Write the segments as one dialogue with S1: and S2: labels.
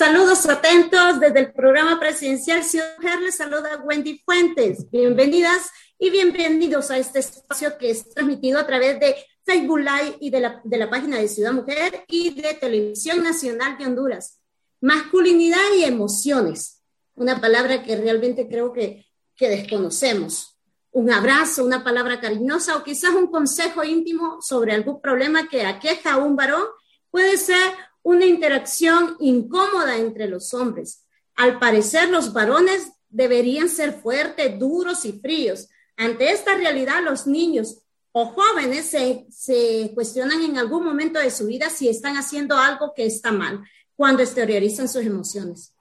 S1: Saludos atentos desde el programa presidencial Ciudad Mujer. Les saluda Wendy Fuentes. Bienvenidas y bienvenidos a este espacio que es transmitido a través de Facebook Live y de la, de la página de Ciudad Mujer y de Televisión Nacional de Honduras. Masculinidad y emociones. Una palabra que realmente creo que, que desconocemos. Un abrazo, una palabra cariñosa o quizás un consejo íntimo sobre algún problema que aqueja a un varón puede ser una interacción incómoda entre los hombres. Al parecer, los varones deberían ser fuertes, duros y fríos. Ante esta realidad, los niños o jóvenes se, cuestionan en algún momento de su vida si están haciendo algo que está mal cuando exteriorizan sus emociones.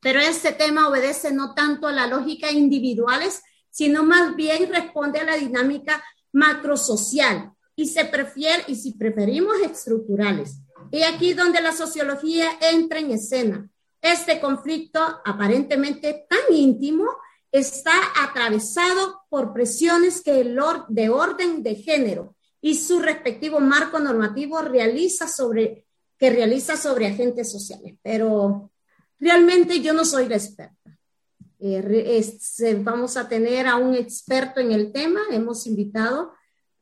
S1: Pero este tema obedece no tanto a la lógica individuales, sino más bien responde a la dinámica macrosocial y se prefiere, y si preferimos estructurales. Y aquí donde la sociología entra en escena. Este conflicto aparentemente tan íntimo está atravesado por presiones que el de orden de género y su respectivo marco normativo realiza sobre, que realiza sobre agentes sociales. Pero realmente yo no soy la experta. Eh, vamos a tener a un experto en el tema. Hemos invitado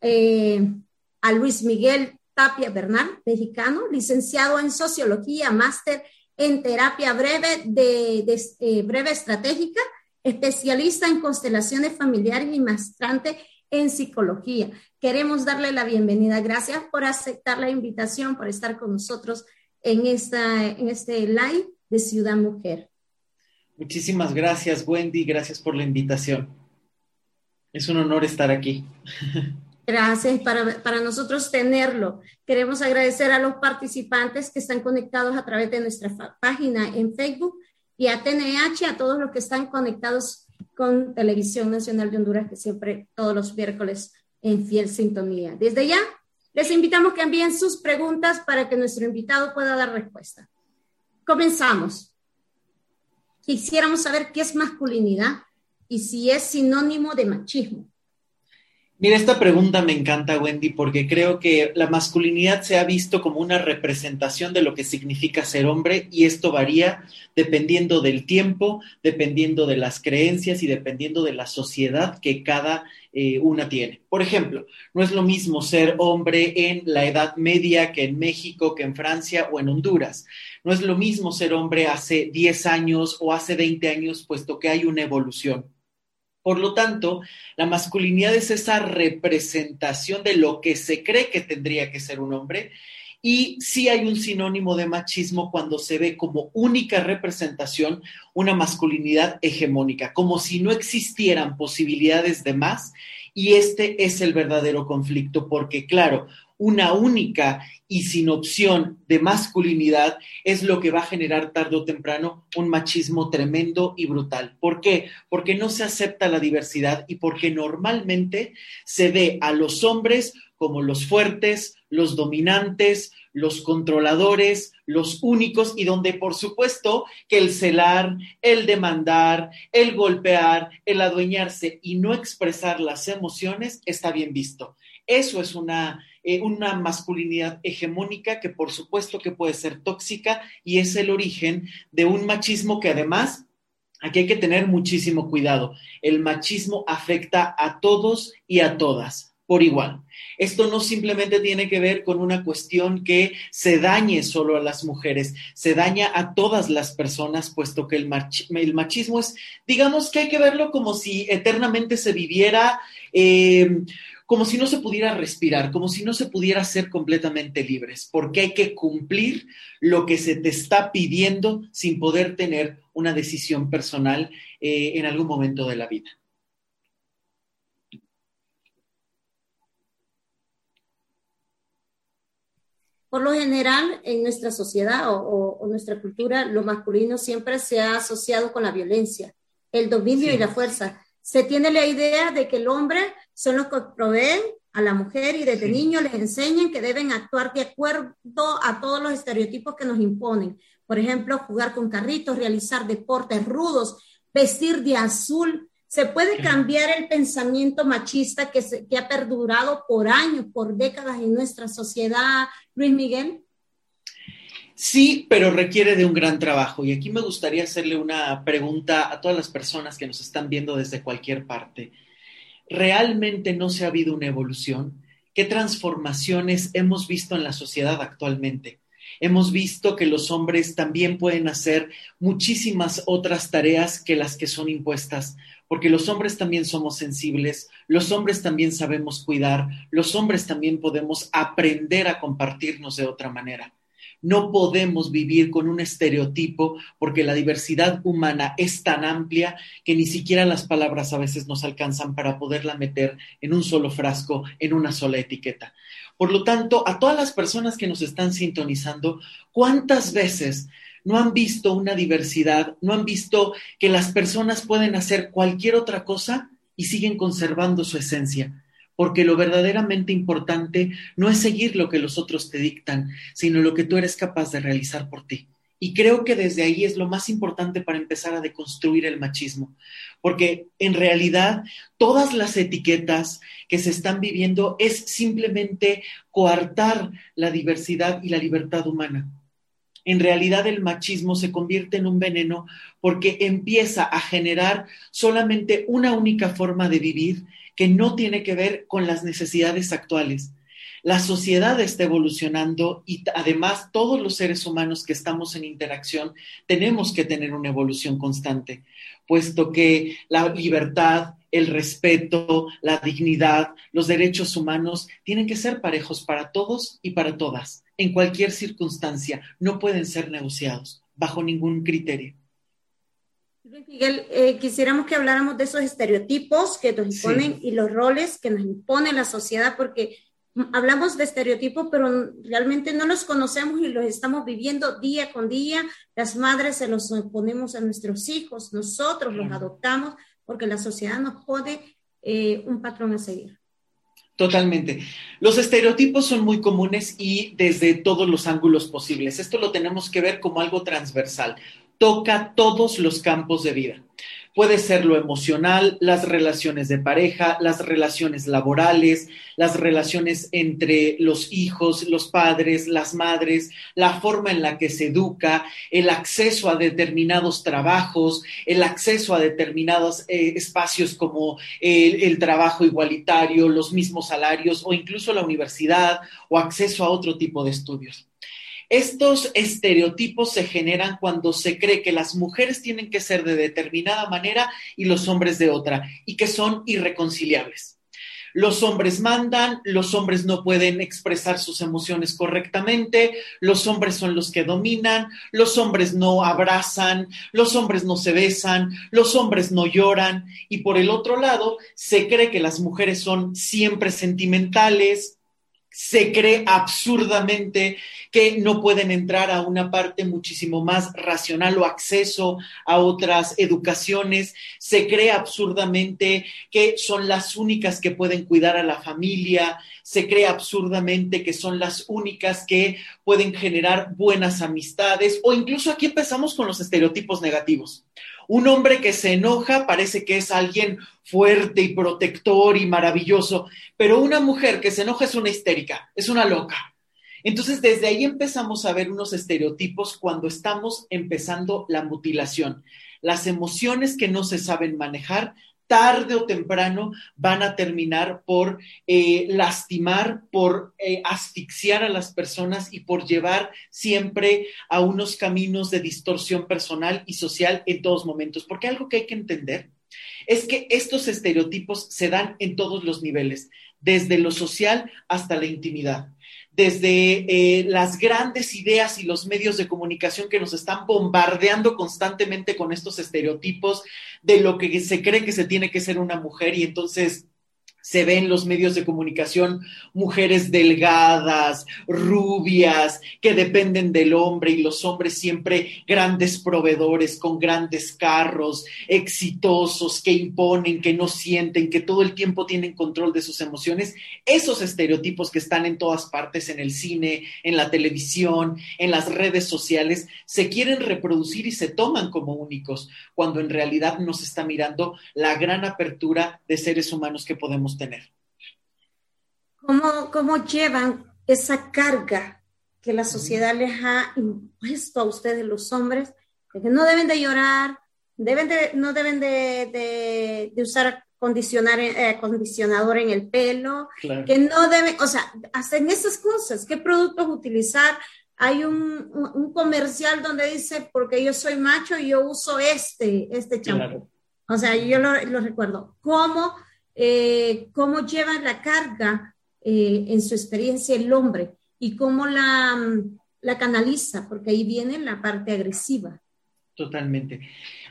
S1: eh, a Luis Miguel Tapia Bernal, mexicano, licenciado en Sociología, máster en Terapia Breve, de, eh, breve Estratégica, especialista en constelaciones familiares y maestrante en Psicología. Queremos darle la bienvenida. Gracias por aceptar la invitación, por estar con nosotros en, esta, en este live de Ciudad Mujer.
S2: Muchísimas gracias, Wendy. Gracias por la invitación. Es un honor estar aquí.
S1: Gracias para, para nosotros tenerlo. Queremos agradecer a los participantes que están conectados a través de nuestra página en Facebook y a TNH, a todos los que están conectados con Televisión Nacional de Honduras, que siempre todos los miércoles en fiel sintonía. Desde ya, les invitamos que envíen sus preguntas para que nuestro invitado pueda dar respuesta. Comenzamos. Quisiéramos saber qué es masculinidad y si es sinónimo de machismo.
S2: Mira, esta pregunta me encanta, Wendy, porque creo que la masculinidad se ha visto como una representación de lo que significa ser hombre y esto varía dependiendo del tiempo, dependiendo de las creencias y dependiendo de la sociedad que cada eh, una tiene. Por ejemplo, no es lo mismo ser hombre en la Edad Media que en México, que en Francia o en Honduras. No es lo mismo ser hombre hace 10 años o hace 20 años, puesto que hay una evolución. Por lo tanto, la masculinidad es esa representación de lo que se cree que tendría que ser un hombre y sí hay un sinónimo de machismo cuando se ve como única representación una masculinidad hegemónica, como si no existieran posibilidades de más. Y este es el verdadero conflicto, porque claro, una única y sin opción de masculinidad es lo que va a generar tarde o temprano un machismo tremendo y brutal. ¿Por qué? Porque no se acepta la diversidad y porque normalmente se ve a los hombres como los fuertes, los dominantes, los controladores, los únicos y donde por supuesto que el celar, el demandar, el golpear, el adueñarse y no expresar las emociones está bien visto. Eso es una eh, una masculinidad hegemónica que por supuesto que puede ser tóxica y es el origen de un machismo que además Aquí hay que tener muchísimo cuidado. El machismo afecta a todos y a todas por igual. Esto no simplemente tiene que ver con una cuestión que se dañe solo a las mujeres, se daña a todas las personas, puesto que el, machismo es, digamos que hay que verlo como si eternamente se viviera eh, como si no se pudiera respirar, como si no se pudiera ser completamente libres, porque hay que cumplir lo que se te está pidiendo sin poder tener una decisión personal eh, en algún momento de la vida.
S1: Por lo general, en nuestra sociedad o, nuestra cultura, lo masculino siempre se ha asociado con la violencia, el dominio y la fuerza. Se tiene la idea de que el hombre son los que proveen a la mujer y desde niños les enseñan que deben actuar de acuerdo a todos los estereotipos que nos imponen. Por ejemplo, jugar con carritos, realizar deportes rudos, vestir de azul. Se puede cambiar el pensamiento machista que, que ha perdurado por años, por décadas en nuestra sociedad. Luis Miguel.
S2: Sí, pero requiere de un gran trabajo. Y aquí me gustaría hacerle una pregunta a todas las personas que nos están viendo desde cualquier parte. ¿Realmente no se ha habido una evolución? ¿Qué transformaciones hemos visto en la sociedad actualmente? Hemos visto que los hombres también pueden hacer muchísimas otras tareas que las que son impuestas, porque los hombres también somos sensibles, los hombres también sabemos cuidar, los hombres también podemos aprender a compartirnos de otra manera. No podemos vivir con un estereotipo porque la diversidad humana es tan amplia que ni siquiera las palabras a veces nos alcanzan para poderla meter en un solo frasco, en una sola etiqueta. Por lo tanto, a todas las personas que nos están sintonizando, ¿cuántas veces no han visto una diversidad, no han visto que las personas pueden hacer cualquier otra cosa y siguen conservando su esencia? Porque lo verdaderamente importante no es seguir lo que los otros te dictan, sino lo que tú eres capaz de realizar por ti. Y creo que desde ahí es lo más importante para empezar a deconstruir el machismo, porque en realidad todas las etiquetas que se están viviendo es simplemente coartar la diversidad y la libertad humana. En realidad el machismo se convierte en un veneno porque empieza a generar solamente una única forma de vivir que no tiene que ver con las necesidades actuales. La sociedad está evolucionando y además todos los seres humanos que estamos en interacción tenemos que tener una evolución constante, puesto que la libertad, el respeto, la dignidad, los derechos humanos tienen que ser parejos para todos y para todas, en cualquier circunstancia, no pueden ser negociados bajo ningún criterio.
S1: Miguel, eh, quisiéramos que habláramos de esos estereotipos que nos imponen y los roles que nos impone la sociedad, porque hablamos de estereotipos, pero realmente no los conocemos y los estamos viviendo día con día. Las madres se los ponemos a nuestros hijos, nosotros los adoptamos porque la sociedad nos pone eh, un patrón a seguir.
S2: Totalmente. Los estereotipos son muy comunes y desde todos los ángulos posibles. Esto lo tenemos que ver como algo transversal toca todos los campos de vida. Puede ser lo emocional, las relaciones de pareja, las relaciones laborales, las relaciones entre los hijos, los padres, las madres, la forma en la que se educa, el acceso a determinados trabajos, el acceso a determinados eh, espacios como el trabajo igualitario, los mismos salarios o incluso la universidad o acceso a otro tipo de estudios. Estos estereotipos se generan cuando se cree que las mujeres tienen que ser de determinada manera y los hombres de otra, y que son irreconciliables. Los hombres mandan, los hombres no pueden expresar sus emociones correctamente, los hombres son los que dominan, los hombres no abrazan, los hombres no se besan, los hombres no lloran y por el otro lado se cree que las mujeres son siempre sentimentales, se cree absurdamente que no pueden entrar a una parte muchísimo más racional o acceso a otras educaciones, se cree absurdamente que son las únicas que pueden cuidar a la familia, se cree absurdamente que son las únicas que pueden generar buenas amistades. O incluso aquí empezamos con los estereotipos negativos. Un hombre que se enoja parece que es alguien fuerte y protector y maravilloso, pero una mujer que se enoja es una histérica, es una loca. Entonces, desde ahí empezamos a ver unos estereotipos cuando estamos empezando la mutilación. Las emociones que no se saben manejar tarde o temprano van a terminar por eh, lastimar, por eh, asfixiar a las personas y por llevar siempre a unos caminos de distorsión personal y social en todos momentos. Porque algo que hay que entender es que estos estereotipos se dan en todos los niveles, desde lo social hasta la intimidad desde eh, las grandes ideas y los medios de comunicación que nos están bombardeando constantemente con estos estereotipos de lo que se cree que se tiene que ser una mujer y entonces se ven los medios de comunicación mujeres delgadas, rubias, que dependen del hombre y los hombres siempre grandes proveedores con grandes carros, exitosos, que imponen, que no sienten, que todo el tiempo tienen control de sus emociones. Esos estereotipos que están en todas partes, en el cine, en la televisión, en las redes sociales, se quieren reproducir y se toman como únicos, cuando en realidad nos está mirando la gran apertura de seres humanos que podemos tener.
S1: ¿Cómo, cómo llevan esa carga que la sociedad les ha impuesto a ustedes los hombres, de que no deben de llorar, deben de, no deben de, de, usar condicionar, eh, acondicionador en el pelo, que no deben, o sea, hacen esas cosas, qué productos utilizar. Hay un, un, comercial donde dice, porque yo soy macho, y yo uso este, este champú. O sea, yo lo, lo recuerdo. ¿Cómo, eh, cómo lleva la carga eh, en su experiencia el hombre y cómo la, la canaliza? Porque ahí viene la parte agresiva.
S2: Totalmente.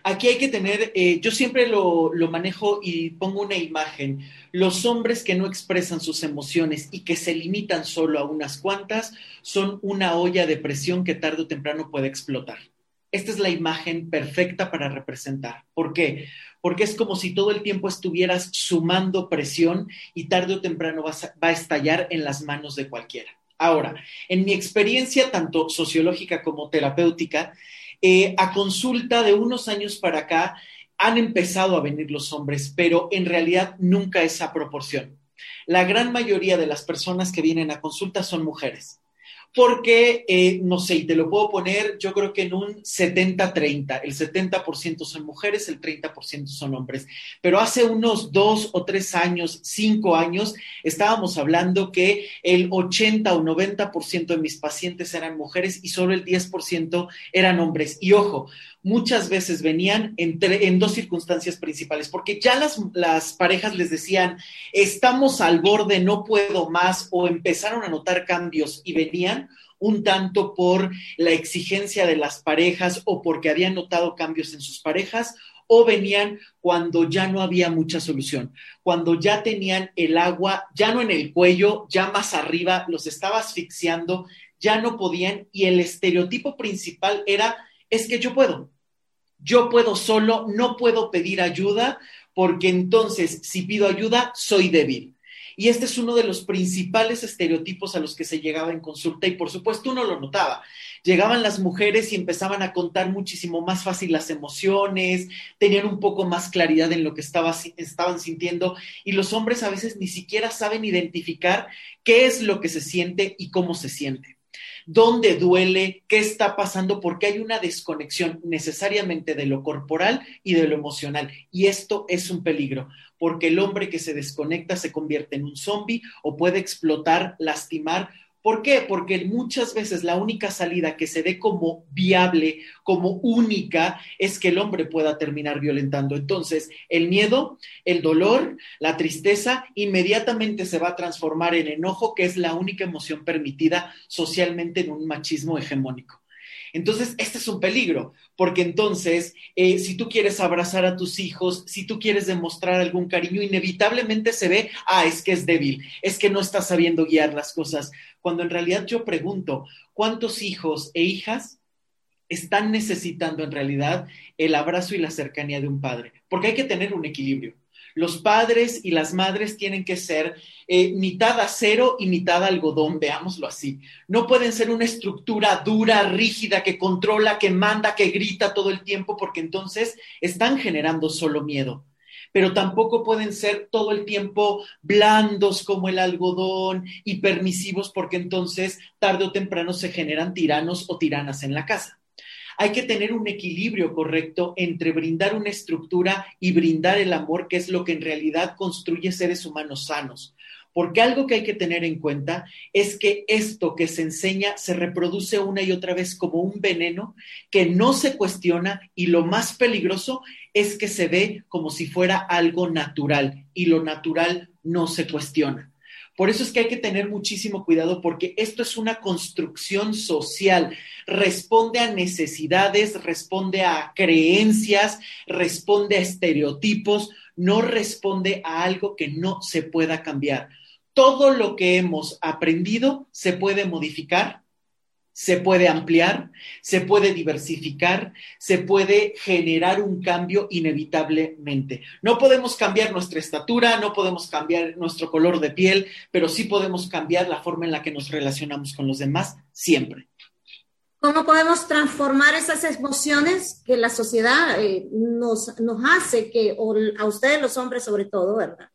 S2: Aquí hay que tener, eh, yo siempre lo, manejo y pongo una imagen. Los hombres que no expresan sus emociones y que se limitan solo a unas cuantas son una olla de presión que tarde o temprano puede explotar. Esta es la imagen perfecta para representar. ¿Por qué? Porque es como si todo el tiempo estuvieras sumando presión y tarde o temprano va a estallar en las manos de cualquiera. Ahora, en mi experiencia tanto sociológica como terapéutica, eh, a consulta de unos años para acá han empezado a venir los hombres, pero en realidad nunca esa proporción. La gran mayoría de las personas que vienen a consulta son mujeres porque, eh, no sé, y te lo puedo poner, yo creo que en un 70-30, el 70% son mujeres, el 30% son hombres, pero hace unos dos o tres años, cinco años, estábamos hablando que el 80 o 90% de mis pacientes eran mujeres y solo el 10% eran hombres. Y ojo, muchas veces venían en dos circunstancias principales, porque ya las, las, parejas les decían, estamos al borde, no puedo más, o empezaron a notar cambios y venían un tanto por la exigencia de las parejas o porque habían notado cambios en sus parejas, o venían cuando ya no había mucha solución, cuando ya tenían el agua, ya no en el cuello, ya más arriba, los estaba asfixiando, ya no podían y el estereotipo principal era, es que yo puedo, yo puedo solo, no puedo pedir ayuda, porque entonces si pido ayuda, soy débil. Y este es uno de los principales estereotipos a los que se llegaba en consulta y por supuesto uno lo notaba. Llegaban las mujeres y empezaban a contar muchísimo más fácil las emociones, tenían un poco más claridad en lo que estaban sintiendo y los hombres a veces ni siquiera saben identificar qué es lo que se siente y cómo se siente dónde duele, qué está pasando, porque hay una desconexión necesariamente de lo corporal y de lo emocional. Y esto es un peligro, porque el hombre que se desconecta se convierte en un zombie o puede explotar, lastimar ¿Por qué? Porque muchas veces la única salida que se ve como viable, como única, es que el hombre pueda terminar violentando. Entonces, el miedo, el dolor, la tristeza, inmediatamente se va a transformar en enojo, que es la única emoción permitida socialmente en un machismo hegemónico. Entonces, este es un peligro, porque entonces, eh, si tú quieres abrazar a tus hijos, si tú quieres demostrar algún cariño, inevitablemente se ve, ah, es que es débil, es que no está sabiendo guiar las cosas, cuando en realidad yo pregunto, ¿cuántos hijos e hijas están necesitando en realidad el abrazo y la cercanía de un padre? Porque hay que tener un equilibrio. Los padres y las madres tienen que ser eh, mitad acero y mitad algodón, veámoslo así. No pueden ser una estructura dura, rígida, que controla, que manda, que grita todo el tiempo, porque entonces están generando solo miedo. Pero tampoco pueden ser todo el tiempo blandos como el algodón y permisivos, porque entonces tarde o temprano se generan tiranos o tiranas en la casa hay que tener un equilibrio correcto entre brindar una estructura y brindar el amor, que es lo que en realidad construye seres humanos sanos. Porque algo que hay que tener en cuenta es que esto que se enseña se reproduce una y otra vez como un veneno que no se cuestiona y lo más peligroso es que se ve como si fuera algo natural y lo natural no se cuestiona. Por eso es que hay que tener muchísimo cuidado porque esto es una construcción social, responde a necesidades, responde a creencias, responde a estereotipos, no responde a algo que no se pueda cambiar. Todo lo que hemos aprendido se puede modificar se puede ampliar, se puede diversificar, se puede generar un cambio inevitablemente. No podemos cambiar nuestra estatura, no podemos cambiar nuestro color de piel, pero sí podemos cambiar la forma en la que nos relacionamos con los demás siempre.
S1: ¿Cómo podemos transformar esas emociones que la sociedad eh, nos, nos, hace, que, o a ustedes los hombres sobre todo, ¿verdad?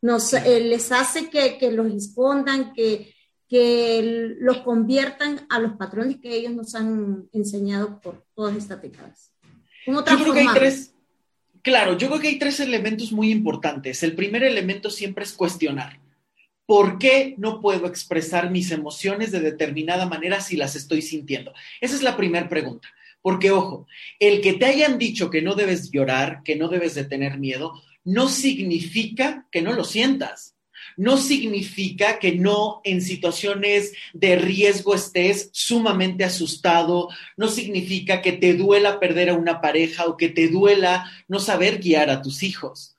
S1: Nos, eh, les hace que, que los respondan, que, que los conviertan a los patrones que ellos nos han enseñado por todas estas décadas.
S2: yo creo que hay tres, claro, yo creo que hay tres elementos muy importantes. El primer elemento siempre es cuestionar. ¿Por qué no puedo expresar mis emociones de determinada manera si las estoy sintiendo? Esa es la primera pregunta. Porque, ojo, el que te hayan dicho que no debes llorar, que no debes de tener miedo, no significa que no lo sientas no significa que no en situaciones de riesgo estés sumamente asustado, no significa que te duela perder a una pareja o que te duela no saber guiar a tus hijos.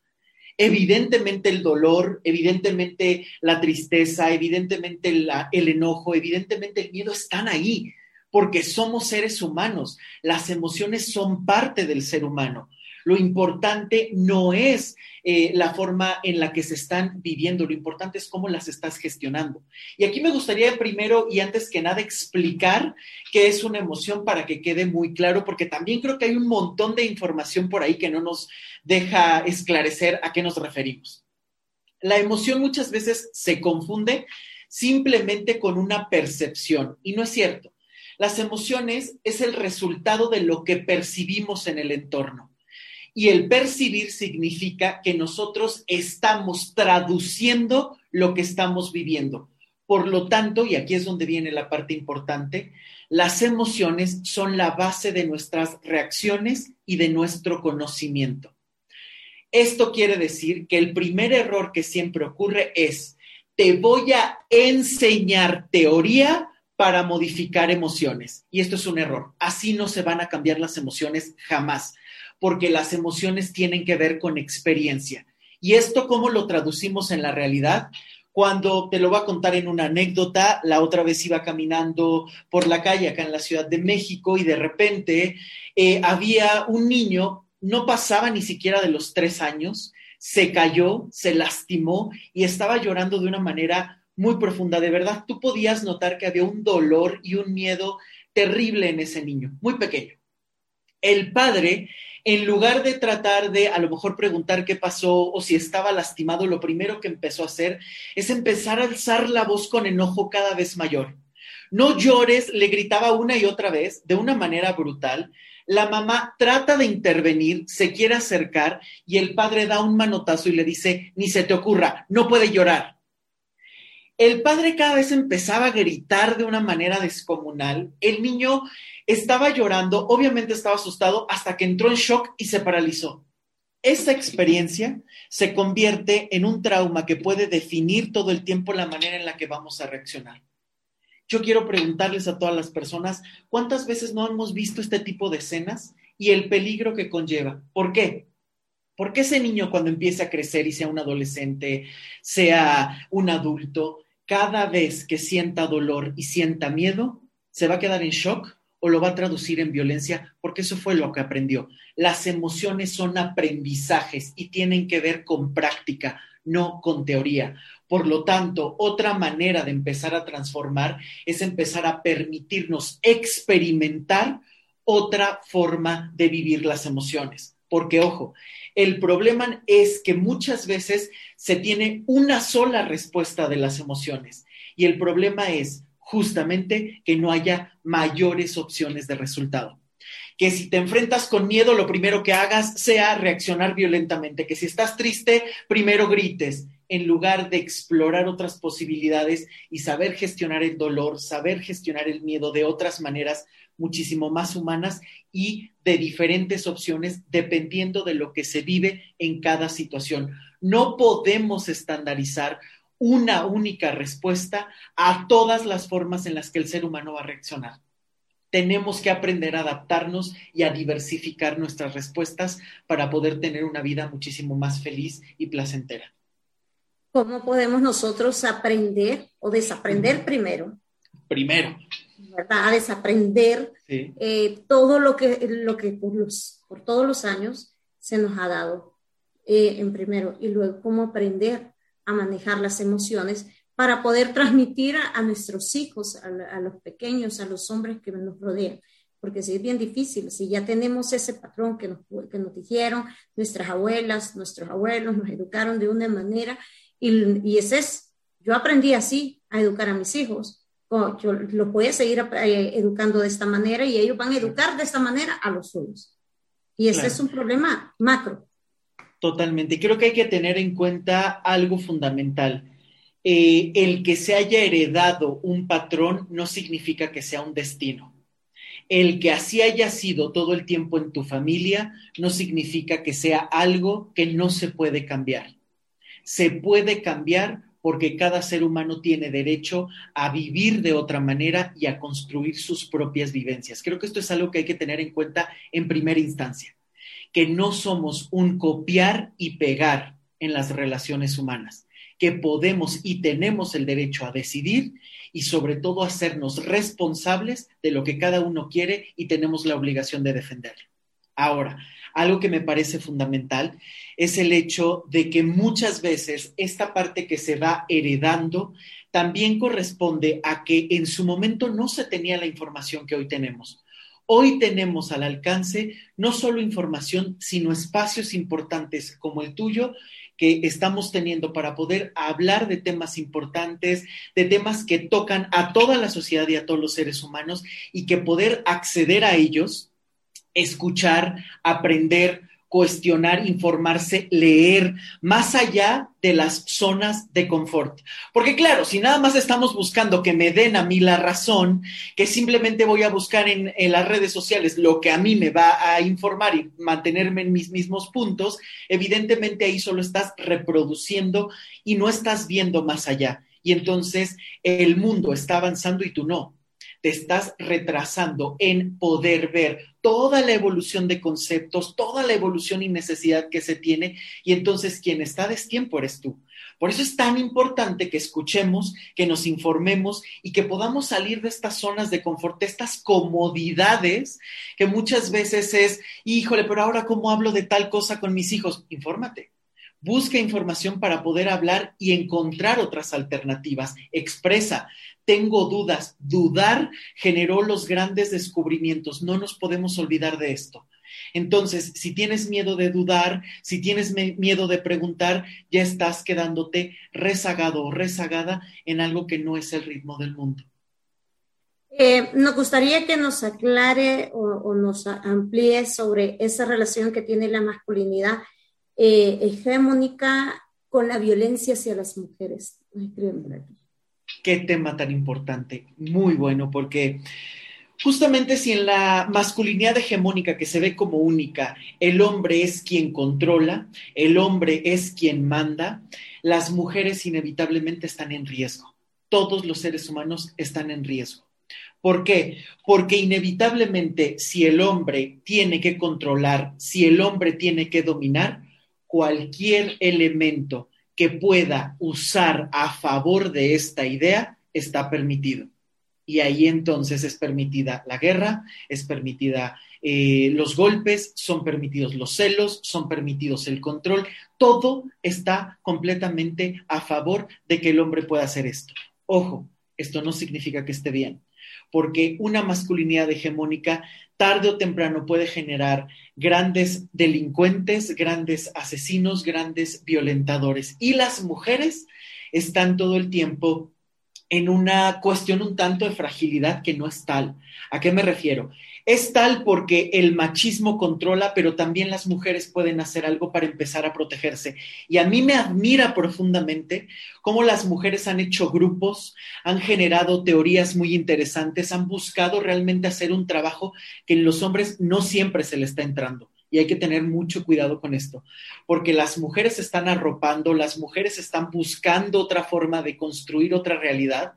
S2: Evidentemente el dolor, evidentemente la tristeza, evidentemente el enojo, evidentemente el miedo están ahí, porque somos seres humanos. Las emociones son parte del ser humano. Lo importante no es eh, la forma en la que se están viviendo, lo importante es cómo las estás gestionando. Y aquí me gustaría primero y antes que nada explicar qué es una emoción para que quede muy claro, porque también creo que hay un montón de información por ahí que no nos deja esclarecer a qué nos referimos. La emoción muchas veces se confunde simplemente con una percepción y no es cierto. Las emociones es el resultado de lo que percibimos en el entorno. Y el percibir significa que nosotros estamos traduciendo lo que estamos viviendo. Por lo tanto, y aquí es donde viene la parte importante, las emociones son la base de nuestras reacciones y de nuestro conocimiento. Esto quiere decir que el primer error que siempre ocurre es, te voy a enseñar teoría para modificar emociones. Y esto es un error. Así no se van a cambiar las emociones jamás porque las emociones tienen que ver con experiencia. ¿Y esto cómo lo traducimos en la realidad? Cuando te lo voy a contar en una anécdota, la otra vez iba caminando por la calle acá en la Ciudad de México y de repente eh, había un niño, no pasaba ni siquiera de los tres años, se cayó, se lastimó y estaba llorando de una manera muy profunda. De verdad, tú podías notar que había un dolor y un miedo terrible en ese niño, muy pequeño. El padre en lugar de tratar de a lo mejor preguntar qué pasó o si estaba lastimado, lo primero que empezó a hacer es empezar a alzar la voz con enojo cada vez mayor. No llores, le gritaba una y otra vez de una manera brutal. La mamá trata de intervenir, se quiere acercar y el padre da un manotazo y le dice, ni se te ocurra, no puede llorar. El padre cada vez empezaba a gritar de una manera descomunal. El niño estaba llorando, obviamente estaba asustado hasta que entró en shock y se paralizó. Esa experiencia se convierte en un trauma que puede definir todo el tiempo la manera en la que vamos a reaccionar. Yo quiero preguntarles a todas las personas, ¿cuántas veces no hemos visto este tipo de escenas y el peligro que conlleva? ¿Por qué? Porque ese niño cuando empiece a crecer y sea un adolescente, sea un adulto, cada vez que sienta dolor y sienta miedo, se va a quedar en shock o lo va a traducir en violencia, porque eso fue lo que aprendió. Las emociones son aprendizajes y tienen que ver con práctica, no con teoría. Por lo tanto, otra manera de empezar a transformar es empezar a permitirnos experimentar otra forma de vivir las emociones. Porque, ojo, el problema es que muchas veces se tiene una sola respuesta de las emociones. Y el problema es justamente que no haya mayores opciones de resultado. Que si te enfrentas con miedo, lo primero que hagas sea reaccionar violentamente. Que si estás triste, primero grites, en lugar de explorar otras posibilidades y saber gestionar el dolor, saber gestionar el miedo de otras maneras muchísimo más humanas y de diferentes opciones dependiendo de lo que se vive en cada situación. No podemos estandarizar una única respuesta a todas las formas en las que el ser humano va a reaccionar. Tenemos que aprender a adaptarnos y a diversificar nuestras respuestas para poder tener una vida muchísimo más feliz y placentera.
S1: ¿Cómo podemos nosotros aprender o desaprender primero?
S2: Primero.
S1: ¿Verdad? A desaprender eh, todo lo que, lo que por, los, por todos los años se nos ha dado eh, en primero y luego cómo aprender a manejar las emociones para poder transmitir a, nuestros hijos, a, los pequeños, a los hombres que nos rodean. Porque si es bien difícil, si ya tenemos ese patrón que nos, que nos dijeron nuestras abuelas, nuestros abuelos, nos educaron de una manera y, y ese es, yo aprendí así, a educar a mis hijos. Yo los voy a seguir eh, educando de esta manera y ellos van a educar de esta manera a los suyos. Y ese es un problema macro.
S2: Totalmente. Creo que hay que tener en cuenta algo fundamental. Eh, el que se haya heredado un patrón no significa que sea un destino. El que así haya sido todo el tiempo en tu familia no significa que sea algo que no se puede cambiar. Se puede cambiar porque cada ser humano tiene derecho a vivir de otra manera y a construir sus propias vivencias. Creo que esto es algo que hay que tener en cuenta en primera instancia, que no somos un copiar y pegar en las relaciones humanas, que podemos y tenemos el derecho a decidir y sobre todo hacernos responsables de lo que cada uno quiere y tenemos la obligación de defenderlo. Ahora, algo que me parece fundamental es el hecho de que muchas veces esta parte que se va heredando también corresponde a que en su momento no se tenía la información que hoy tenemos. Hoy tenemos al alcance no solo información, sino espacios importantes como el tuyo que estamos teniendo para poder hablar de temas importantes, de temas que tocan a toda la sociedad y a todos los seres humanos y que poder acceder a ellos, escuchar, aprender, cuestionar, informarse, leer, más allá de las zonas de confort. Porque claro, si nada más estamos buscando que me den a mí la razón, que simplemente voy a buscar en, las redes sociales lo que a mí me va a informar y mantenerme en mis mismos puntos, evidentemente ahí solo estás reproduciendo y no estás viendo más allá. Y entonces el mundo está avanzando y tú no te estás retrasando en poder ver toda la evolución de conceptos, toda la evolución y necesidad que se tiene, y entonces quien está a destiempo eres tú. Por eso es tan importante que escuchemos, que nos informemos y que podamos salir de estas zonas de confort, de estas comodidades que muchas veces es, híjole, pero ahora cómo hablo de tal cosa con mis hijos. Infórmate. Busca información para poder hablar y encontrar otras alternativas. Expresa tengo dudas. Dudar generó los grandes descubrimientos. No nos podemos olvidar de esto. Entonces, si tienes miedo de dudar, si tienes miedo de preguntar, ya estás quedándote rezagado o rezagada en algo que no es el ritmo del mundo.
S1: Eh, nos gustaría que nos aclare o, nos amplíe sobre esa relación que tiene la masculinidad eh, hegemónica con la violencia hacia las mujeres.
S2: Qué tema tan importante, muy bueno, porque justamente si en la masculinidad hegemónica que se ve como única, el hombre es quien controla, el hombre es quien manda, las mujeres inevitablemente están en riesgo. Todos los seres humanos están en riesgo. ¿Por qué? Porque inevitablemente si el hombre tiene que controlar, si el hombre tiene que dominar, cualquier elemento que pueda usar a favor de esta idea está permitido. Y ahí entonces es permitida la guerra, es permitida eh, los golpes, son permitidos los celos, son permitidos el control. Todo está completamente a favor de que el hombre pueda hacer esto. Ojo, esto no significa que esté bien, porque una masculinidad hegemónica tarde o temprano puede generar grandes delincuentes, grandes asesinos, grandes violentadores. Y las mujeres están todo el tiempo en una cuestión un tanto de fragilidad que no es tal. ¿A qué me refiero? Es tal porque el machismo controla, pero también las mujeres pueden hacer algo para empezar a protegerse. Y a mí me admira profundamente cómo las mujeres han hecho grupos, han generado teorías muy interesantes, han buscado realmente hacer un trabajo que en los hombres no siempre se le está entrando. Y hay que tener mucho cuidado con esto, porque las mujeres están arropando, las mujeres están buscando otra forma de construir otra realidad,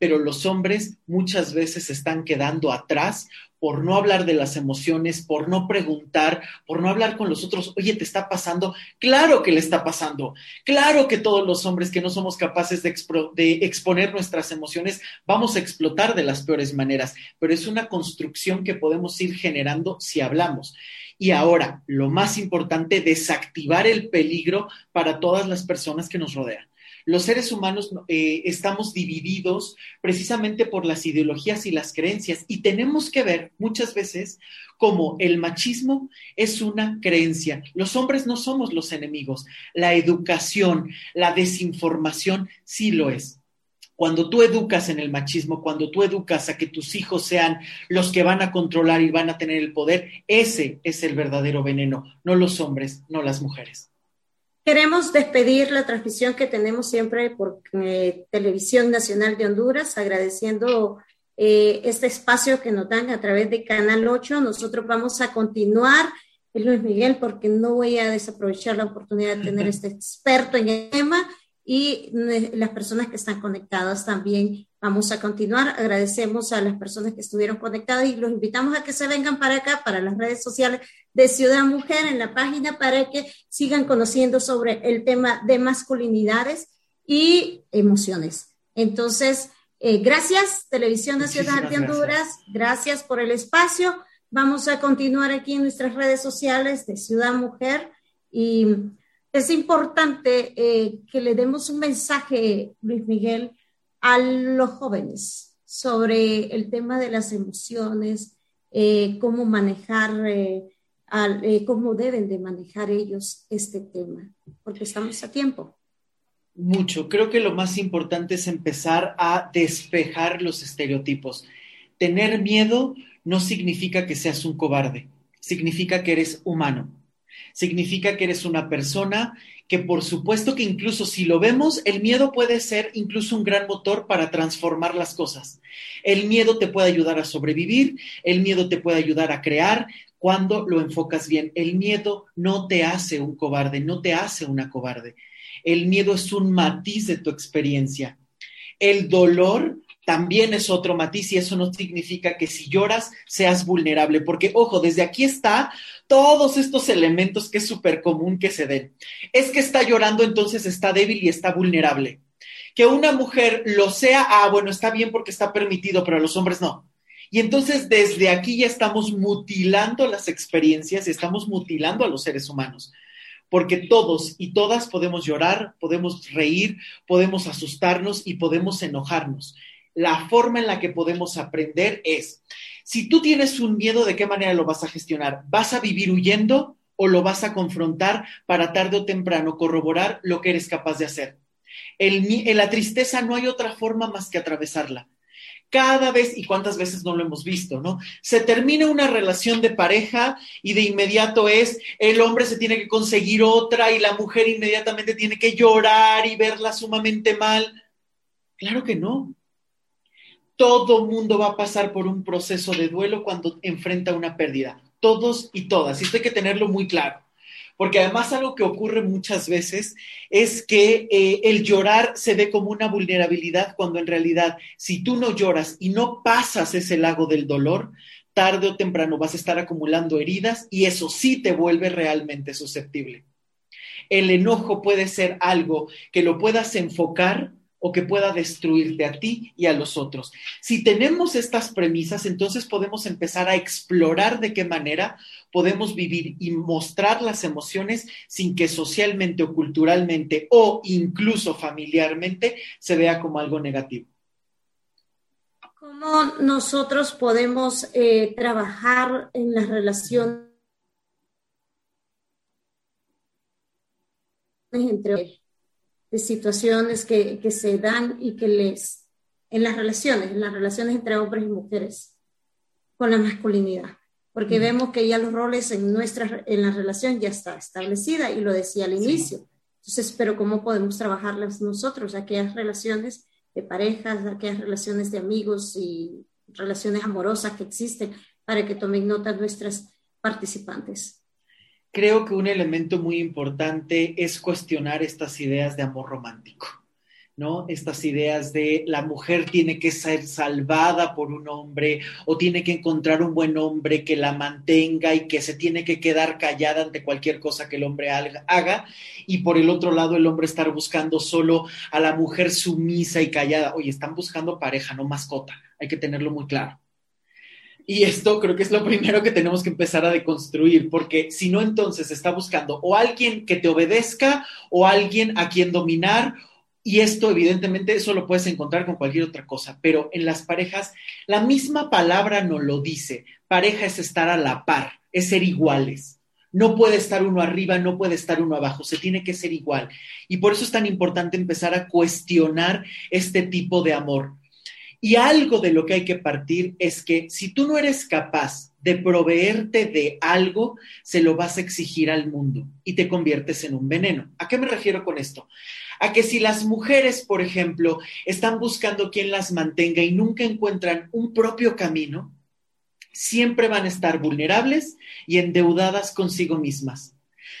S2: pero los hombres muchas veces están quedando atrás por no hablar de las emociones, por no preguntar, por no hablar con los otros, oye, ¿te está pasando? Claro que le está pasando. Claro que todos los hombres que no somos capaces de, de, exponer nuestras emociones vamos a explotar de las peores maneras, pero es una construcción que podemos ir generando si hablamos. Y ahora, lo más importante, desactivar el peligro para todas las personas que nos rodean. Los seres humanos eh, estamos divididos precisamente por las ideologías y las creencias y tenemos que ver muchas veces como el machismo es una creencia. Los hombres no somos los enemigos. La educación, la desinformación sí lo es. Cuando tú educas en el machismo, cuando tú educas a que tus hijos sean los que van a controlar y van a tener el poder, ese es el verdadero veneno, no los hombres, no las mujeres.
S1: Queremos despedir la transmisión que tenemos siempre por eh, Televisión Nacional de Honduras, agradeciendo eh, este espacio que nos dan a través de Canal 8. Nosotros vamos a continuar, Luis Miguel, porque no voy a desaprovechar la oportunidad de tener este experto en el tema y las personas que están conectadas también. Vamos a continuar. Agradecemos a las personas que estuvieron conectadas y los invitamos a que se vengan para acá, para las redes sociales de Ciudad Mujer en la página, para que sigan conociendo sobre el tema de masculinidades y emociones. Entonces, eh, gracias, Televisión Nacional de Honduras. Gracias por el espacio. Vamos a continuar aquí en nuestras redes sociales de Ciudad Mujer y es importante eh, que le demos un mensaje, Luis Miguel, a los jóvenes sobre el tema de las emociones, eh, cómo manejar, eh, cómo deben de manejar ellos este tema, porque estamos a tiempo.
S2: Mucho. Creo que lo más importante es empezar a despejar los estereotipos. Tener miedo no significa que seas un cobarde, significa que eres humano significa que eres una persona que por supuesto que incluso si lo vemos, el miedo puede ser incluso un gran motor para transformar las cosas. El miedo te puede ayudar a sobrevivir, el miedo te puede ayudar a crear cuando lo enfocas bien. El miedo no te hace un cobarde, no te hace una cobarde. El miedo es un matiz de tu experiencia. El dolor también es otro matiz y eso no significa que si lloras seas vulnerable, porque ojo, desde aquí está todos estos elementos que es súper común que se den. Es que está llorando, entonces está débil y está vulnerable. Que una mujer lo sea, ah, bueno, está bien porque está permitido, pero a los hombres no. Y entonces desde aquí ya estamos mutilando las experiencias y estamos mutilando a los seres humanos porque todos y todas podemos llorar, podemos reír, podemos asustarnos y podemos enojarnos la forma en la que podemos aprender es, si tú tienes un miedo, ¿de qué manera lo vas a gestionar? ¿Vas a vivir huyendo o lo vas a confrontar para tarde o temprano corroborar lo que eres capaz de hacer? en la tristeza no hay otra forma más que atravesarla. Cada vez, y cuántas veces no lo hemos visto, ¿no? Se termina una relación de pareja y de inmediato es, el hombre se tiene que conseguir otra y la mujer inmediatamente tiene que llorar y verla sumamente mal. Claro que no todo mundo va a pasar por un proceso de duelo cuando enfrenta una pérdida. Todos y todas. Y esto hay que tenerlo muy claro. Porque además algo que ocurre muchas veces es que eh, el llorar se ve como una vulnerabilidad cuando en realidad si tú no lloras y no pasas ese lago del dolor, tarde o temprano vas a estar acumulando heridas y eso sí te vuelve realmente susceptible. El enojo puede ser algo que lo puedas enfocar o que pueda destruirte a ti y a los otros. Si tenemos estas premisas, entonces podemos empezar a explorar de qué manera podemos vivir y mostrar las emociones sin que socialmente o culturalmente o incluso familiarmente se vea como algo negativo.
S1: ¿Cómo nosotros podemos eh, trabajar en la relación entre de situaciones que, que, se dan y que les, en las relaciones, en las relaciones entre hombres y mujeres, con la masculinidad. Porque vemos que ya los roles en nuestra, en la relación ya está establecida y lo decía al inicio. Entonces, pero ¿cómo podemos trabajarlas nosotros? Aquellas relaciones de parejas, aquellas relaciones de amigos y relaciones amorosas que existen para que tomen nota nuestras participantes
S2: creo que un elemento muy importante es cuestionar estas ideas de amor romántico, ¿no? Estas ideas de la mujer tiene que ser salvada por un hombre o tiene que encontrar un buen hombre que la mantenga y que se tiene que quedar callada ante cualquier cosa que el hombre haga y por el otro lado el hombre estar buscando solo a la mujer sumisa y callada. Oye, están buscando pareja, no mascota, hay que tenerlo muy claro. Y esto creo que es lo primero que tenemos que empezar a deconstruir, porque si no, entonces está buscando o alguien que te obedezca o alguien a quien dominar. Y esto, evidentemente, eso lo puedes encontrar con cualquier otra cosa, pero en las parejas, la misma palabra no lo dice. Pareja es estar a la par, es ser iguales. No puede estar uno arriba, no puede estar uno abajo, se tiene que ser igual. Y por eso es tan importante empezar a cuestionar este tipo de amor. Y algo de lo que hay que partir es que si tú no eres capaz de proveerte de algo, se lo vas a exigir al mundo y te conviertes en un veneno. ¿A qué me refiero con esto? A que si las mujeres, por ejemplo, están buscando quien las mantenga y nunca encuentran un propio camino, siempre van a estar vulnerables y endeudadas consigo mismas.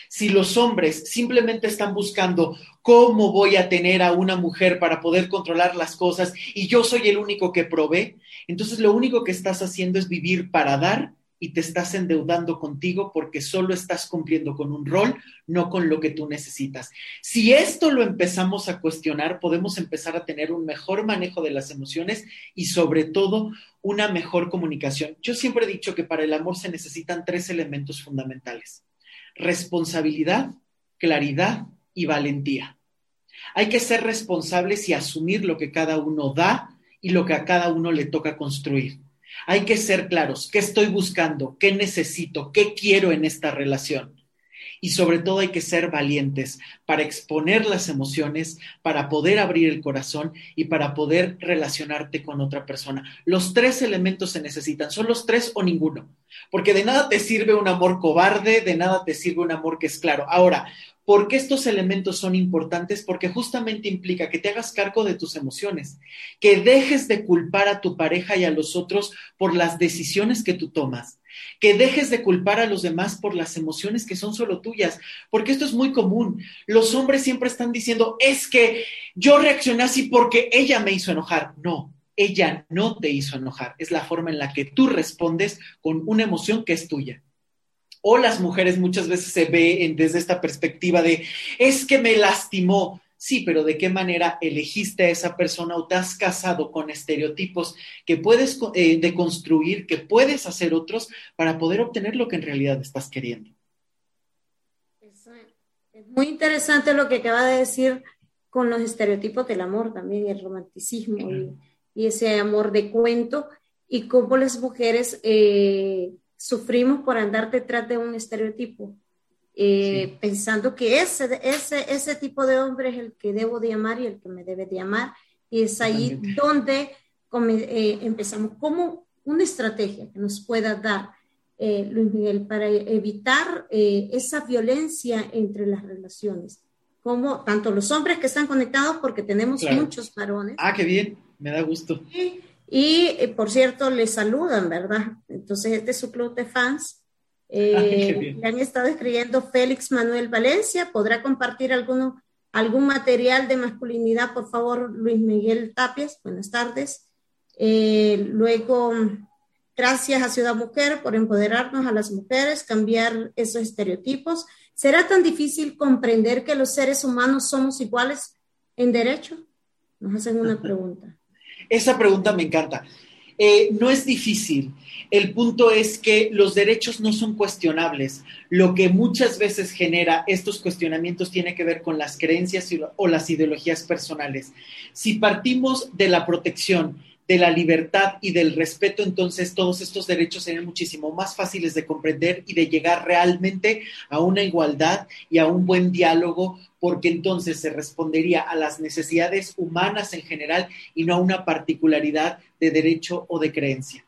S2: Si los hombres simplemente están buscando cómo voy a tener a una mujer para poder controlar las cosas y yo soy el único que provee, entonces lo único que estás haciendo es vivir para dar y te estás endeudando contigo porque solo estás cumpliendo con un rol, no con lo que tú necesitas. Si esto lo empezamos a cuestionar, podemos empezar a tener un mejor manejo de las emociones y sobre todo una mejor comunicación. Yo siempre he dicho que para el amor se necesitan tres elementos fundamentales. Responsabilidad, claridad y valentía. Hay que ser responsables y asumir lo que cada uno da y lo que a cada uno le toca construir. Hay que ser claros, ¿qué estoy buscando? ¿Qué necesito? ¿Qué quiero en esta relación? Y sobre todo hay que ser valientes para exponer las emociones, para poder abrir el corazón y para poder relacionarte con otra persona. Los tres elementos se necesitan, son los tres o ninguno, porque de nada te sirve un amor cobarde, de nada te sirve un amor que es claro. Ahora, ¿Por qué estos elementos son importantes? Porque justamente implica que te hagas cargo de tus emociones, que dejes de culpar a tu pareja y a los otros por las decisiones que tú tomas, que dejes de culpar a los demás por las emociones que son solo tuyas, porque esto es muy común. Los hombres siempre están diciendo, es que yo reaccioné así porque ella me hizo enojar. No, ella no te hizo enojar, es la forma en la que tú respondes con una emoción que es tuya o las mujeres muchas veces se ven desde esta perspectiva de, es que me lastimó. Sí, pero ¿de qué manera elegiste a esa persona o te has casado con estereotipos que puedes eh, deconstruir, que puedes hacer otros para poder obtener lo que en realidad estás queriendo?
S1: Es muy interesante lo que acaba de decir con los estereotipos del amor también, el romanticismo y, ese amor de cuento y cómo las mujeres eh, sufrimos por andar detrás de un estereotipo, eh, pensando que ese, ese, ese tipo de hombre es el que debo de amar y el que me debe de amar. Y es ahí donde eh, empezamos como una estrategia que nos pueda dar eh, Luis Miguel para evitar esa violencia entre las relaciones, como tanto los hombres que están conectados, porque tenemos muchos varones.
S2: Ah, qué bien, me da gusto.
S1: Y, eh, por cierto, le saludan, ¿verdad? Entonces, este es su club de fans. Eh, le han estado escribiendo Félix Manuel Valencia. ¿Podrá compartir alguno, algún material de masculinidad, por favor, Luis Miguel Tapias? Buenas tardes. Eh, luego, gracias a Ciudad Mujer por empoderarnos a las mujeres, cambiar esos estereotipos. ¿Será tan difícil comprender que los seres humanos somos iguales en derecho? Nos hacen una pregunta.
S2: Esa pregunta me encanta. Eh, no es difícil. El punto es que los derechos no son cuestionables. Lo que muchas veces genera estos cuestionamientos tiene que ver con las creencias o las ideologías personales. Si partimos de la protección, de la libertad y del respeto, entonces todos estos derechos serían muchísimo más fáciles de comprender y de llegar realmente a una igualdad y a un buen diálogo porque entonces se respondería a las necesidades humanas en general y no a una particularidad de derecho o de creencia.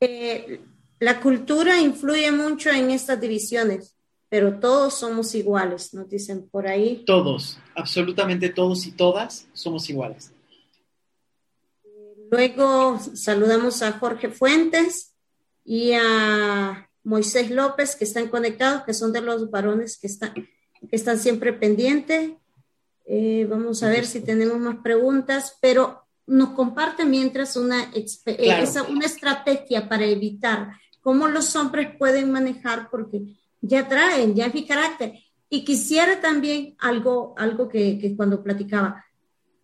S1: Eh, la cultura influye mucho en estas divisiones, pero todos somos iguales, nos dicen por ahí.
S2: Todos, absolutamente todos y todas somos iguales.
S1: Luego saludamos a Jorge Fuentes y a Moisés López, que están conectados, que son de los varones que están están siempre pendientes. Eh, vamos a ver si tenemos más preguntas, pero nos comparte mientras una, eh, una estrategia para evitar cómo los hombres pueden manejar, porque ya traen, ya es mi carácter. Y quisiera también algo, algo que, cuando platicaba,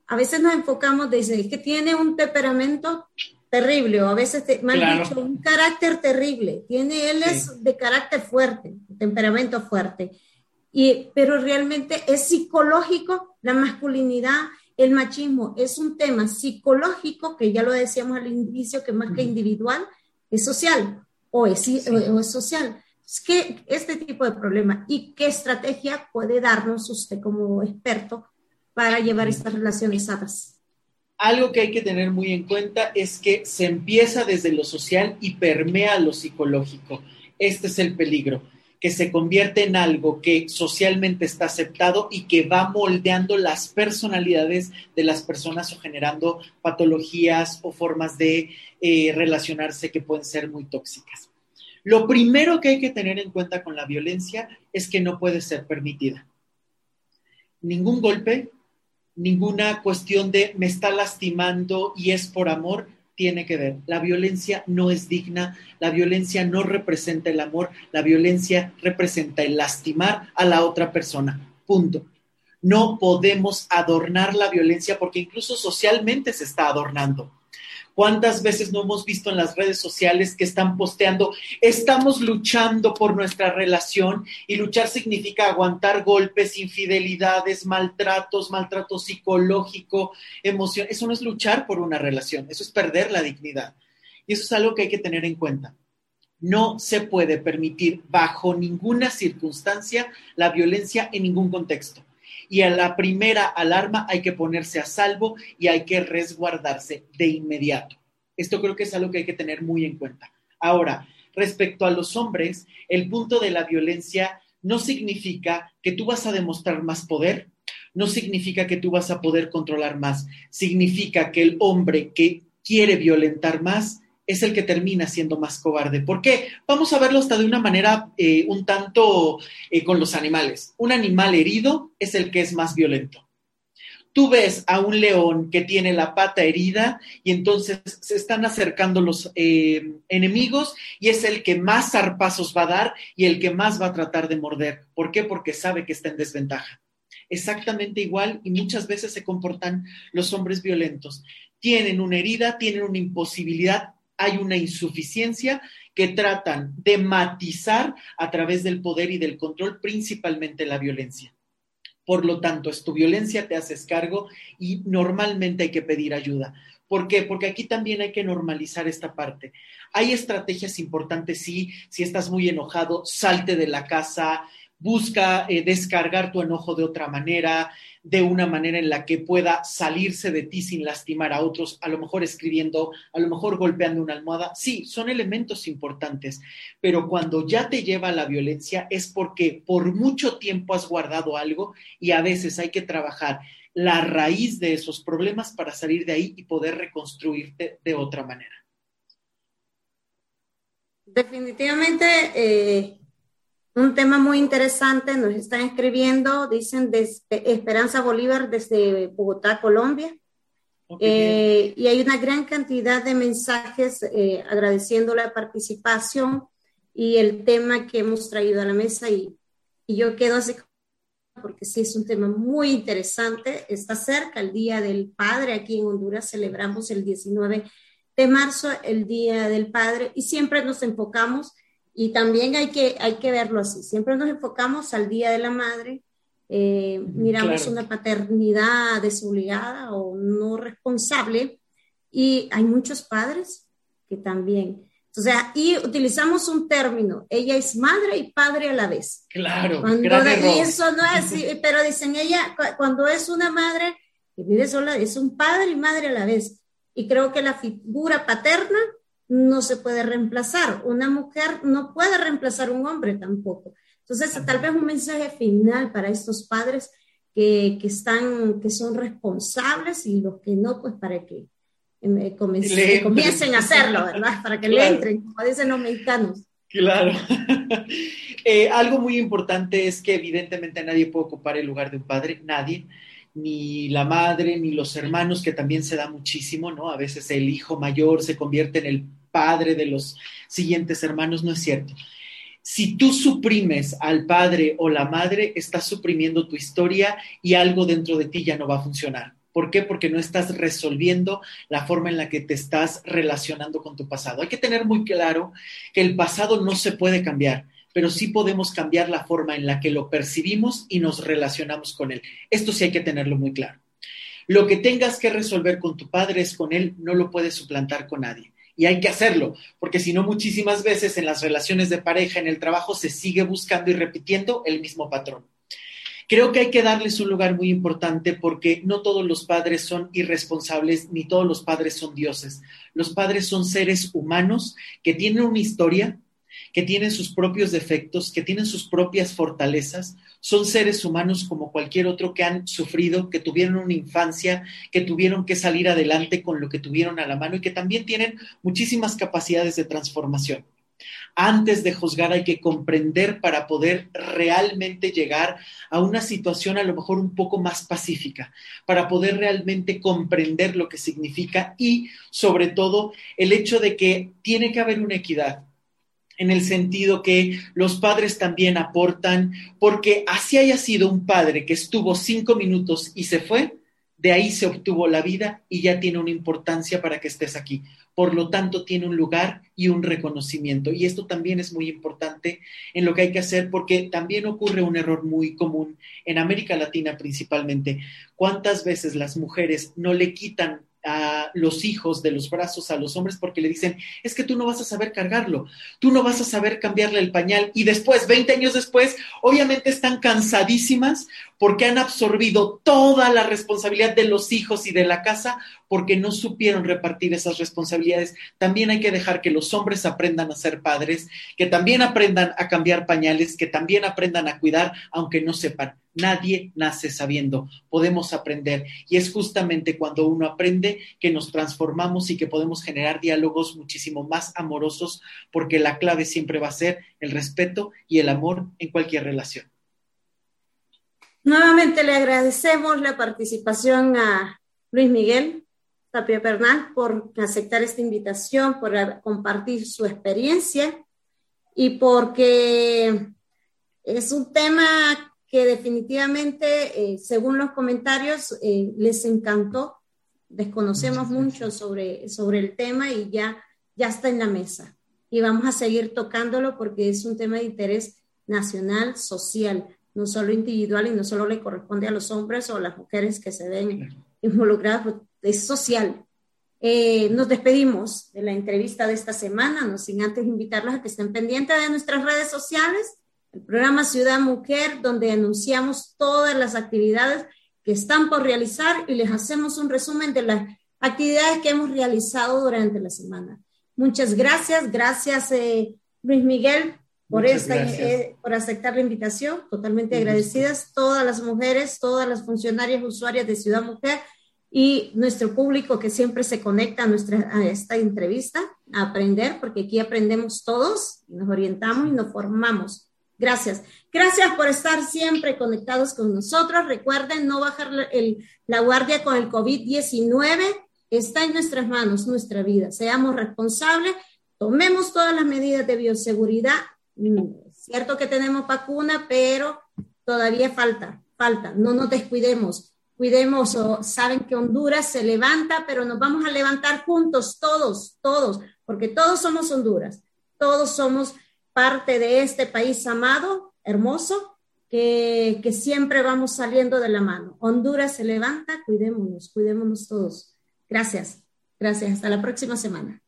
S1: a veces nos enfocamos, de que tiene un temperamento terrible, o a veces, te, me han dicho, un carácter terrible. Tiene, él es de carácter fuerte, temperamento fuerte. Pero realmente es psicológico la masculinidad, el machismo es un tema psicológico que ya lo decíamos al inicio que más que individual es social o es, social. ¿Qué, este tipo de problema y qué estrategia puede darnos usted como experto para llevar estas relaciones sanas?
S2: Algo que hay que tener muy en cuenta es que se empieza desde lo social y permea lo psicológico. Este es el peligro que se convierte en algo que socialmente está aceptado y que va moldeando las personalidades de las personas o generando patologías o formas de eh, relacionarse que pueden ser muy tóxicas. Lo primero que hay que tener en cuenta con la violencia es que no puede ser permitida. Ningún golpe, ninguna cuestión de me está lastimando y es por amor, tiene que ver. La violencia no es digna, la violencia no representa el amor, la violencia representa el lastimar a la otra persona. Punto. No podemos adornar la violencia porque incluso socialmente se está adornando. ¿Cuántas veces no hemos visto en las redes sociales que están posteando, estamos luchando por nuestra relación y luchar significa aguantar golpes, infidelidades, maltratos, maltrato psicológico, emoción? Eso no es luchar por una relación, eso es perder la dignidad. Y eso es algo que hay que tener en cuenta. No se puede permitir bajo ninguna circunstancia la violencia en ningún contexto y a la primera alarma hay que ponerse a salvo y hay que resguardarse de inmediato. Esto creo que es algo que hay que tener muy en cuenta. Ahora, respecto a los hombres, el punto de la violencia no significa que tú vas a demostrar más poder, no significa que tú vas a poder controlar más, significa que el hombre que quiere violentar más es el que termina siendo más cobarde. ¿Por qué? Vamos a verlo hasta de una manera eh, un tanto eh, con los animales. Un animal herido es el que es más violento. Tú ves a un león que tiene la pata herida y entonces se están acercando los eh, enemigos y es el que más zarpazos va a dar y el que más va a tratar de morder. ¿Por qué? Porque sabe que está en desventaja. Exactamente igual y muchas veces se comportan los hombres violentos. Tienen una herida, tienen una imposibilidad hay una insuficiencia que tratan de matizar a través del poder y del control, principalmente la violencia. Por lo tanto, es tu violencia, te haces cargo y normalmente hay que pedir ayuda. ¿Por qué? Porque aquí también hay que normalizar esta parte. Hay estrategias importantes, sí, si estás muy enojado, salte de la casa, busca eh, descargar tu enojo de otra manera, de una manera en la que pueda salirse de ti sin lastimar a otros, a lo mejor escribiendo, a lo mejor golpeando una almohada. Sí, son elementos importantes, pero cuando ya te lleva a la violencia es porque por mucho tiempo has guardado algo y a veces hay que trabajar la raíz de esos problemas para salir de ahí y poder reconstruirte de otra manera.
S1: Definitivamente, eh, un tema muy interesante, nos están escribiendo, dicen desde Esperanza Bolívar desde Bogotá, Colombia. Eh, y hay una gran cantidad de mensajes eh, agradeciendo la participación y el tema que hemos traído a la mesa y, y yo quedo así porque sí es un tema muy interesante. Está cerca el Día del Padre. Aquí en Honduras celebramos el 19 de marzo, el Día del Padre, y siempre nos enfocamos y también hay que, hay que verlo así. Siempre nos enfocamos al Día de la Madre, eh, miramos una paternidad desobligada o no responsable y hay muchos padres que también. O sea, y utilizamos un término, ella es madre y padre a la vez.
S2: Claro,
S1: cuando y eso no es, pero dicen ella, cuando es una madre que vive sola, es un padre y madre a la vez. Y creo que la figura paterna no se puede reemplazar. Una mujer no puede reemplazar un hombre tampoco. Entonces, tal vez un mensaje final para estos padres que, están, que son responsables y los que no, pues para que, eh, comiencen, a hacerlo, ¿verdad? Para que le entren, como dicen los mexicanos.
S2: Claro. Eh, algo muy importante es que evidentemente nadie puede ocupar el lugar de un padre, nadie ni la madre, ni los hermanos, que también se da muchísimo, ¿no? A veces el hijo mayor se convierte en el padre de los siguientes hermanos, no es cierto. Si tú suprimes al padre o la madre, estás suprimiendo tu historia y algo dentro de ti ya no va a funcionar. ¿Por qué? Porque no estás resolviendo la forma en la que te estás relacionando con tu pasado. Hay que tener muy claro que el pasado no se puede cambiar, pero sí podemos cambiar la forma en la que lo percibimos y nos relacionamos con él. Esto sí hay que tenerlo muy claro. Lo que tengas que resolver con tu padre es con él, no lo puedes suplantar con nadie. Y hay que hacerlo, porque si no, muchísimas veces en las relaciones de pareja, en el trabajo, se sigue buscando y repitiendo el mismo patrón. Creo que hay que darles un lugar muy importante porque no todos los padres son irresponsables ni todos los padres son dioses. Los padres son seres humanos que tienen una historia, que tienen sus propios defectos, que tienen sus propias fortalezas, son seres humanos como cualquier otro que han sufrido, que tuvieron una infancia, que tuvieron que salir adelante con lo que tuvieron a la mano y que también tienen muchísimas capacidades de transformación. Antes de juzgar hay que comprender para poder realmente llegar a una situación a lo mejor un poco más pacífica, para poder realmente comprender lo que significa y sobre todo el hecho de que tiene que haber una equidad en el sentido que los padres también aportan, porque así haya sido un padre que estuvo cinco minutos y se fue, de ahí se obtuvo la vida y ya tiene una importancia para que estés aquí. Por lo tanto, tiene un lugar y un reconocimiento. Y esto también es muy importante en lo que hay que hacer porque también ocurre un error muy común en América Latina principalmente. ¿Cuántas veces las mujeres no le quitan a los hijos de los brazos a los hombres porque le dicen, es que tú no vas a saber cargarlo, tú no vas a saber cambiarle el pañal y después, 20 años después, obviamente están cansadísimas porque han absorbido toda la responsabilidad de los hijos y de la casa porque no supieron repartir esas responsabilidades. También hay que dejar que los hombres aprendan a ser padres, que también aprendan a cambiar pañales, que también aprendan a cuidar, aunque no sepan. Nadie nace sabiendo, podemos aprender. Y es justamente cuando uno aprende que nos transformamos y que podemos generar diálogos muchísimo más amorosos, porque la clave siempre va a ser el respeto y el amor en cualquier relación.
S1: Nuevamente le agradecemos la participación a Luis Miguel Tapia Bernal por aceptar esta invitación, por compartir su experiencia y porque es un tema que definitivamente, eh, según los comentarios, eh, les encantó. Desconocemos mucho sobre, sobre el tema y ya, ya está en la mesa. Y vamos a seguir tocándolo porque es un tema de interés nacional, social no solo individual y no solo le corresponde a los hombres o a las mujeres que se ven involucradas, pues, es social. Eh, nos despedimos de la entrevista de esta semana, no sin antes invitarlos a que estén pendientes de nuestras redes sociales, el programa Ciudad Mujer, donde anunciamos todas las actividades que están por realizar y les hacemos un resumen de las actividades que hemos realizado durante la semana. Muchas gracias, gracias eh, Luis Miguel por, esta, eh, por aceptar la invitación. Totalmente agradecidas todas las mujeres, todas las funcionarias usuarias de Ciudad Mujer y nuestro público que siempre se conecta a, nuestra, a esta entrevista a aprender, porque aquí aprendemos todos, nos orientamos y nos formamos. Gracias. Gracias por estar siempre conectados con nosotros. Recuerden no bajar la guardia con el COVID-19. Está en nuestras manos nuestra vida. Seamos responsables, tomemos todas las medidas de bioseguridad cierto que tenemos vacuna, pero todavía falta, falta. No nos descuidemos, cuidemos. saben que Honduras se levanta, pero nos vamos a levantar juntos, todos, todos, porque todos somos Honduras, todos somos parte de este país amado, hermoso, que, que siempre vamos saliendo de la mano. Honduras se levanta, cuidémonos, cuidémonos todos. Gracias, gracias. Hasta la próxima semana.